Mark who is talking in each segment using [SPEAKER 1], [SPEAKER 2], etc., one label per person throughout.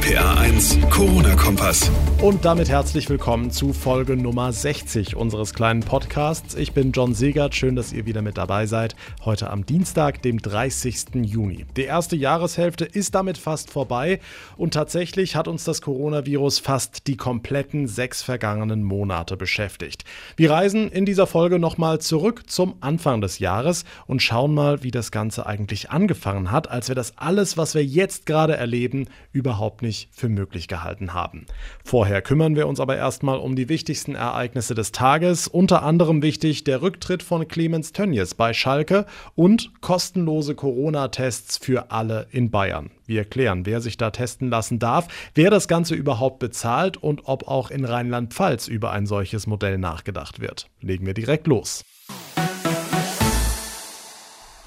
[SPEAKER 1] RPA 1, Corona-Kompass.
[SPEAKER 2] Und damit herzlich willkommen zu Folge Nummer 60 unseres kleinen Podcasts. Ich bin John Segert, schön, dass ihr wieder mit dabei seid. Heute am Dienstag, dem 30. Juni. Die erste Jahreshälfte ist damit fast vorbei und tatsächlich hat uns das Coronavirus fast die kompletten sechs vergangenen Monate beschäftigt. Wir reisen in dieser Folge nochmal zurück zum Anfang des Jahres und schauen mal, wie das Ganze eigentlich angefangen hat, als wir das alles, was wir jetzt gerade erleben, überhaupt nicht für möglich gehalten haben. Vorher kümmern wir uns aber erstmal um die wichtigsten Ereignisse des Tages, unter anderem wichtig der Rücktritt von Clemens Tönnies bei Schalke und kostenlose Corona-Tests für alle in Bayern. Wir erklären, wer sich da testen lassen darf, wer das Ganze überhaupt bezahlt und ob auch in Rheinland-Pfalz über ein solches Modell nachgedacht wird. Legen wir direkt los.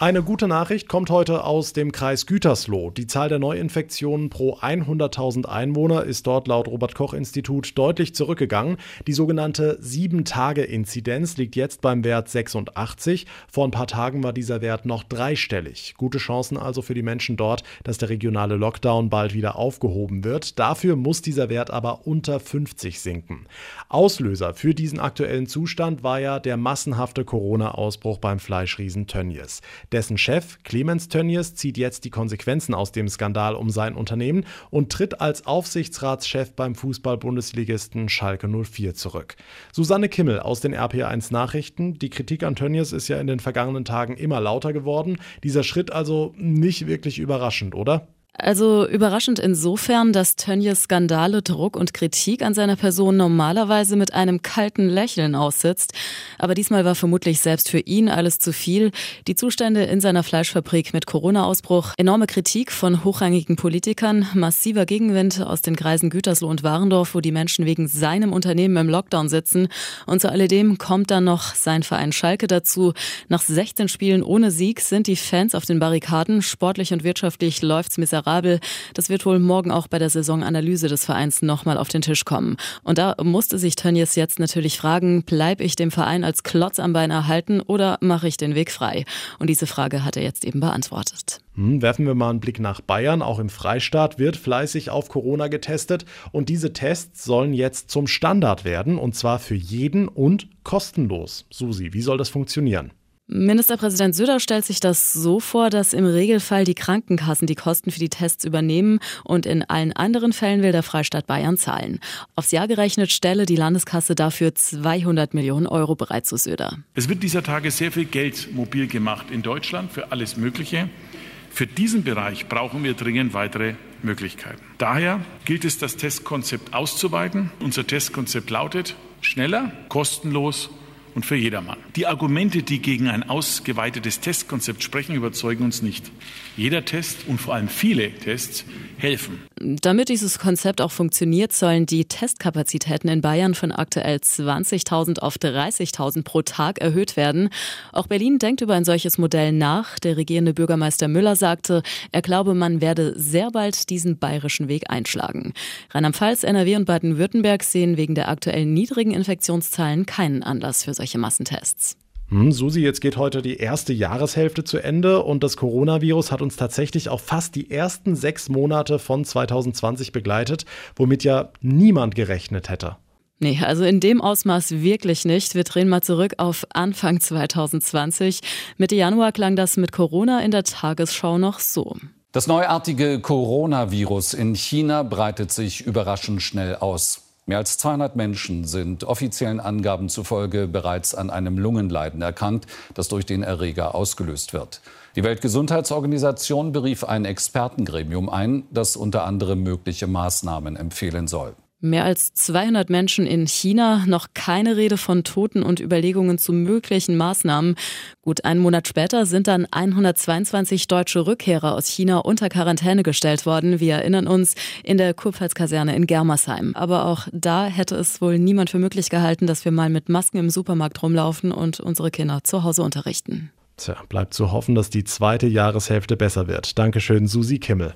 [SPEAKER 2] Eine gute Nachricht kommt heute aus dem Kreis Gütersloh. Die Zahl der Neuinfektionen pro 100.000 Einwohner ist dort laut Robert-Koch-Institut deutlich zurückgegangen. Die sogenannte 7-Tage-Inzidenz liegt jetzt beim Wert 86. Vor ein paar Tagen war dieser Wert noch dreistellig. Gute Chancen also für die Menschen dort, dass der regionale Lockdown bald wieder aufgehoben wird. Dafür muss dieser Wert aber unter 50 sinken. Auslöser für diesen aktuellen Zustand war ja der massenhafte Corona-Ausbruch beim Fleischriesen Tönnies. Dessen Chef Clemens Tönnies zieht jetzt die Konsequenzen aus dem Skandal um sein Unternehmen und tritt als Aufsichtsratschef beim Fußball-Bundesligisten Schalke 04 zurück. Susanne Kimmel aus den RPA1 Nachrichten. Die Kritik an Tönnies ist ja in den vergangenen Tagen immer lauter geworden. Dieser Schritt also nicht wirklich überraschend, oder?
[SPEAKER 3] Also überraschend insofern, dass Tönnies Skandale, Druck und Kritik an seiner Person normalerweise mit einem kalten Lächeln aussitzt. Aber diesmal war vermutlich selbst für ihn alles zu viel. Die Zustände in seiner Fleischfabrik mit Corona-Ausbruch, enorme Kritik von hochrangigen Politikern, massiver Gegenwind aus den Kreisen Gütersloh und Warendorf, wo die Menschen wegen seinem Unternehmen im Lockdown sitzen. Und zu alledem kommt dann noch sein Verein Schalke dazu. Nach 16 Spielen ohne Sieg sind die Fans auf den Barrikaden. Sportlich und wirtschaftlich läuft's miserabel miserabel. Das wird wohl morgen auch bei der Saisonanalyse des Vereins nochmal auf den Tisch kommen. Und da musste sich Tönnies jetzt natürlich fragen, bleibe ich dem Verein als Klotz am Bein erhalten oder mache ich den Weg frei? Und diese Frage hat er jetzt eben beantwortet.
[SPEAKER 2] Hm, werfen wir mal einen Blick nach Bayern. Auch im Freistaat wird fleißig auf Corona getestet und diese Tests sollen jetzt zum Standard werden und zwar für jeden und kostenlos. Susi, wie soll das funktionieren?
[SPEAKER 3] Ministerpräsident Söder stellt sich das so vor, dass im Regelfall die Krankenkassen die Kosten für die Tests übernehmen und in allen anderen Fällen will der Freistaat Bayern zahlen. Aufs Jahr gerechnet stelle die Landeskasse dafür 200 Millionen Euro bereit zu Söder.
[SPEAKER 4] Es wird dieser Tage sehr viel Geld mobil gemacht in Deutschland für alles Mögliche. Für diesen Bereich brauchen wir dringend weitere Möglichkeiten. Daher gilt es, das Testkonzept auszuweiten. Unser Testkonzept lautet schneller, kostenlos und für jedermann. Die Argumente, die gegen ein ausgeweitetes Testkonzept sprechen, überzeugen uns nicht. Jeder Test und vor allem viele Tests helfen.
[SPEAKER 3] Damit dieses Konzept auch funktioniert, sollen die Testkapazitäten in Bayern von aktuell 20.000 auf 30.000 pro Tag erhöht werden. Auch Berlin denkt über ein solches Modell nach. Der regierende Bürgermeister Müller sagte, er glaube, man werde sehr bald diesen bayerischen Weg einschlagen. Rheinland-Pfalz, NRW und Baden-Württemberg sehen wegen der aktuell niedrigen Infektionszahlen keinen Anlass für solche Massentests.
[SPEAKER 2] Hm, Susi, jetzt geht heute die erste Jahreshälfte zu Ende und das Coronavirus hat uns tatsächlich auch fast die ersten sechs Monate von 2020 begleitet, womit ja niemand gerechnet hätte.
[SPEAKER 3] Nee, also in dem Ausmaß wirklich nicht. Wir drehen mal zurück auf Anfang 2020. Mitte Januar klang das mit Corona in der Tagesschau noch so.
[SPEAKER 5] Das neuartige Coronavirus in China breitet sich überraschend schnell aus. Mehr als 200 Menschen sind offiziellen Angaben zufolge bereits an einem Lungenleiden erkrankt, das durch den Erreger ausgelöst wird. Die Weltgesundheitsorganisation berief ein Expertengremium ein, das unter anderem mögliche Maßnahmen empfehlen soll.
[SPEAKER 3] Mehr als 200 Menschen in China, noch keine Rede von Toten und Überlegungen zu möglichen Maßnahmen. Gut einen Monat später sind dann 122 deutsche Rückkehrer aus China unter Quarantäne gestellt worden. Wir erinnern uns in der Kurpfalzkaserne in Germersheim. Aber auch da hätte es wohl niemand für möglich gehalten, dass wir mal mit Masken im Supermarkt rumlaufen und unsere Kinder zu Hause unterrichten.
[SPEAKER 2] Tja, bleibt zu hoffen, dass die zweite Jahreshälfte besser wird. Dankeschön, Susi Kimmel.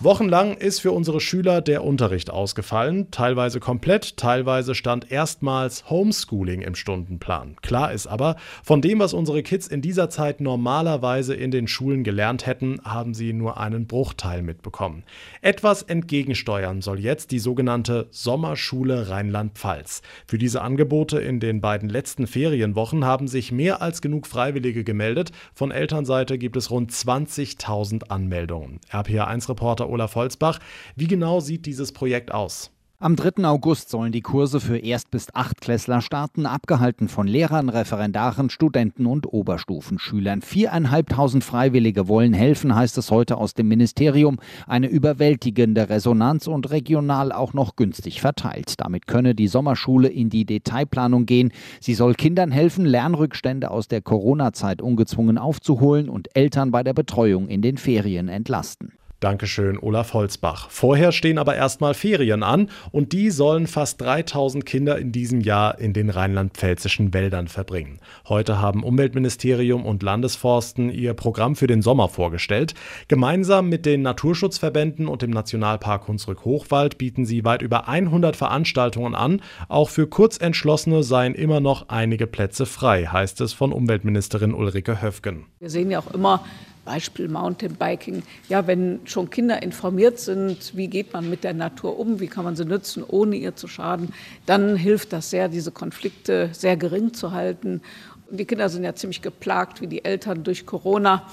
[SPEAKER 2] Wochenlang ist für unsere Schüler der Unterricht ausgefallen, teilweise komplett, teilweise stand erstmals Homeschooling im Stundenplan. Klar ist aber, von dem, was unsere Kids in dieser Zeit normalerweise in den Schulen gelernt hätten, haben sie nur einen Bruchteil mitbekommen. Etwas entgegensteuern soll jetzt die sogenannte Sommerschule Rheinland-Pfalz. Für diese Angebote in den beiden letzten Ferienwochen haben sich mehr als genug Freiwillige gemeldet. Von Elternseite gibt es rund 20.000 Anmeldungen. RPA1-Reporter Olaf Holzbach. Wie genau sieht dieses Projekt aus?
[SPEAKER 6] Am 3. August sollen die Kurse für Erst- bis Achtklässler starten, abgehalten von Lehrern, Referendaren, Studenten und Oberstufenschülern. Viereinhalbtausend Freiwillige wollen helfen, heißt es heute aus dem Ministerium. Eine überwältigende Resonanz und regional auch noch günstig verteilt. Damit könne die Sommerschule in die Detailplanung gehen. Sie soll Kindern helfen, Lernrückstände aus der Corona-Zeit ungezwungen aufzuholen und Eltern bei der Betreuung in den Ferien entlasten.
[SPEAKER 2] Dankeschön, Olaf Holzbach. Vorher stehen aber erstmal Ferien an und die sollen fast 3000 Kinder in diesem Jahr in den rheinland-pfälzischen Wäldern verbringen. Heute haben Umweltministerium und Landesforsten ihr Programm für den Sommer vorgestellt. Gemeinsam mit den Naturschutzverbänden und dem Nationalpark Hunsrück-Hochwald bieten sie weit über 100 Veranstaltungen an. Auch für Kurzentschlossene seien immer noch einige Plätze frei, heißt es von Umweltministerin Ulrike Höfgen.
[SPEAKER 7] Wir sehen ja auch immer, Beispiel Mountainbiking. Ja, wenn schon Kinder informiert sind, wie geht man mit der Natur um, wie kann man sie nützen, ohne ihr zu schaden, dann hilft das sehr, diese Konflikte sehr gering zu halten. Die Kinder sind ja ziemlich geplagt wie die Eltern durch Corona.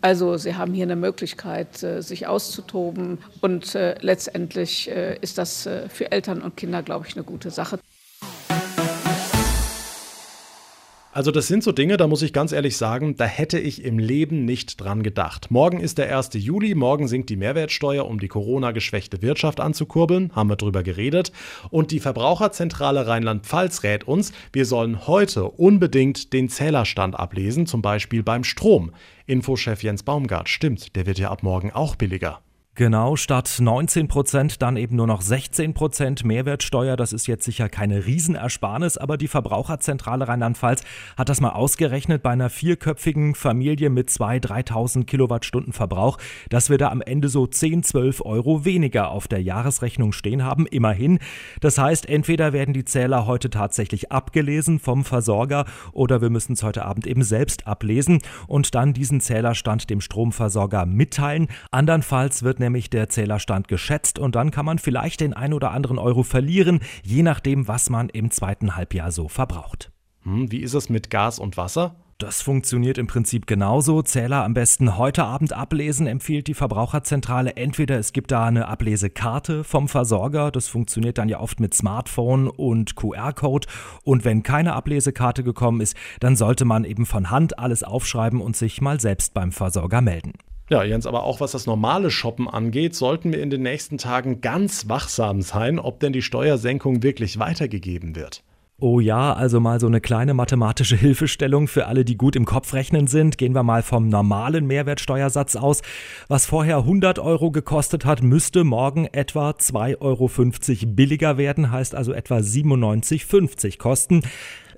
[SPEAKER 7] Also sie haben hier eine Möglichkeit, äh, sich auszutoben. Und äh, letztendlich äh, ist das für Eltern und Kinder, glaube ich, eine gute Sache.
[SPEAKER 2] Also das sind so Dinge, da muss ich ganz ehrlich sagen, da hätte ich im Leben nicht dran gedacht. Morgen ist der 1. Juli, morgen sinkt die Mehrwertsteuer, um die Corona-geschwächte Wirtschaft anzukurbeln, haben wir drüber geredet. Und die Verbraucherzentrale Rheinland-Pfalz rät uns, wir sollen heute unbedingt den Zählerstand ablesen, zum Beispiel beim Strom. Infochef Jens Baumgart, stimmt, der wird ja ab morgen auch billiger.
[SPEAKER 8] Genau, statt 19 Prozent dann eben nur noch 16 Prozent Mehrwertsteuer. Das ist jetzt sicher keine Riesenersparnis, aber die Verbraucherzentrale Rheinland-Pfalz hat das mal ausgerechnet bei einer vierköpfigen Familie mit 2.000, 3.000 Kilowattstunden Verbrauch, dass wir da am Ende so 10, 12 Euro weniger auf der Jahresrechnung stehen haben, immerhin. Das heißt, entweder werden die Zähler heute tatsächlich abgelesen vom Versorger oder wir müssen es heute Abend eben selbst ablesen und dann diesen Zählerstand dem Stromversorger mitteilen. Andernfalls wird nämlich der Zählerstand geschätzt und dann kann man vielleicht den ein oder anderen Euro verlieren, je nachdem, was man im zweiten Halbjahr so verbraucht.
[SPEAKER 2] Hm, wie ist es mit Gas und Wasser?
[SPEAKER 8] Das funktioniert im Prinzip genauso. Zähler am besten heute Abend ablesen, empfiehlt die Verbraucherzentrale. Entweder es gibt da eine Ablesekarte vom Versorger, das funktioniert dann ja oft mit Smartphone und QR-Code. Und wenn keine Ablesekarte gekommen ist, dann sollte man eben von Hand alles aufschreiben und sich mal selbst beim Versorger melden.
[SPEAKER 2] Ja, Jens, aber auch was das normale Shoppen angeht, sollten wir in den nächsten Tagen ganz wachsam sein, ob denn die Steuersenkung wirklich weitergegeben wird.
[SPEAKER 8] Oh ja, also mal so eine kleine mathematische Hilfestellung für alle, die gut im Kopf rechnen sind. Gehen wir mal vom normalen Mehrwertsteuersatz aus. Was vorher 100 Euro gekostet hat, müsste morgen etwa 2,50 Euro billiger werden, heißt also etwa 97,50 kosten.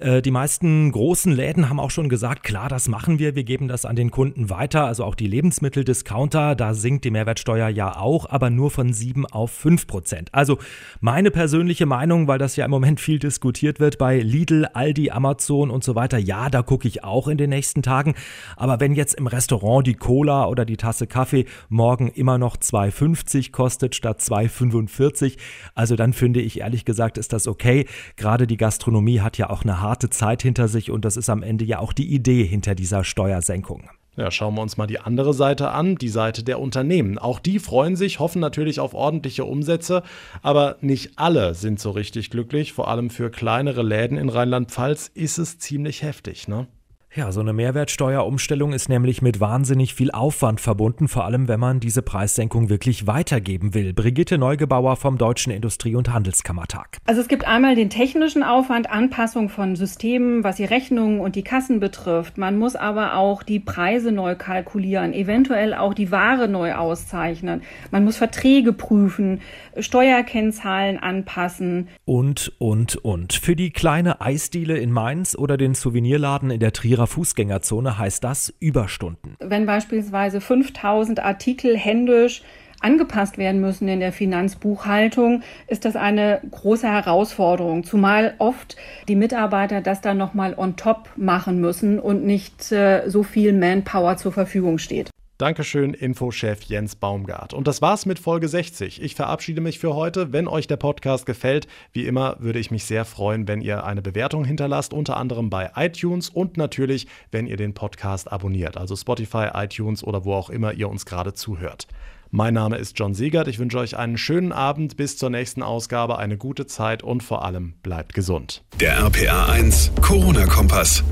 [SPEAKER 8] Äh, die meisten großen Läden haben auch schon gesagt, klar, das machen wir, wir geben das an den Kunden weiter. Also auch die Lebensmitteldiscounter, da sinkt die Mehrwertsteuer ja auch, aber nur von 7 auf 5 Prozent. Also meine persönliche Meinung, weil das ja im Moment viel diskutiert wird bei Lidl, Aldi, Amazon und so weiter, ja, da gucke ich auch in den nächsten Tagen. Aber wenn jetzt im Restaurant die Cola oder die Tasse Kaffee morgen immer noch 2,50 kostet statt 2,45, also dann finde ich ehrlich gesagt, ist das okay. Gerade die Gastronomie hat ja auch eine harte harte Zeit hinter sich und das ist am Ende ja auch die Idee hinter dieser Steuersenkung.
[SPEAKER 2] Ja, schauen wir uns mal die andere Seite an, die Seite der Unternehmen. Auch die freuen sich, hoffen natürlich auf ordentliche Umsätze, aber nicht alle sind so richtig glücklich. Vor allem für kleinere Läden in Rheinland-Pfalz ist es ziemlich heftig, ne?
[SPEAKER 8] Ja, so eine Mehrwertsteuerumstellung ist nämlich mit wahnsinnig viel Aufwand verbunden, vor allem wenn man diese Preissenkung wirklich weitergeben will. Brigitte Neugebauer vom Deutschen Industrie- und Handelskammertag.
[SPEAKER 9] Also es gibt einmal den technischen Aufwand, Anpassung von Systemen, was die Rechnungen und die Kassen betrifft. Man muss aber auch die Preise neu kalkulieren, eventuell auch die Ware neu auszeichnen. Man muss Verträge prüfen, Steuerkennzahlen anpassen.
[SPEAKER 8] Und, und, und. Für die kleine Eisdiele in Mainz oder den Souvenirladen in der Trierer Fußgängerzone heißt das Überstunden.
[SPEAKER 9] Wenn beispielsweise 5000 Artikel händisch angepasst werden müssen in der Finanzbuchhaltung, ist das eine große Herausforderung, zumal oft die Mitarbeiter das dann nochmal on top machen müssen und nicht äh, so viel Manpower zur Verfügung steht.
[SPEAKER 2] Dankeschön, Infochef Jens Baumgart. Und das war's mit Folge 60. Ich verabschiede mich für heute. Wenn euch der Podcast gefällt, wie immer würde ich mich sehr freuen, wenn ihr eine Bewertung hinterlasst, unter anderem bei iTunes und natürlich, wenn ihr den Podcast abonniert, also Spotify, iTunes oder wo auch immer ihr uns gerade zuhört. Mein Name ist John Siegert. Ich wünsche euch einen schönen Abend. Bis zur nächsten Ausgabe, eine gute Zeit und vor allem bleibt gesund.
[SPEAKER 1] Der RPA 1 Corona-Kompass.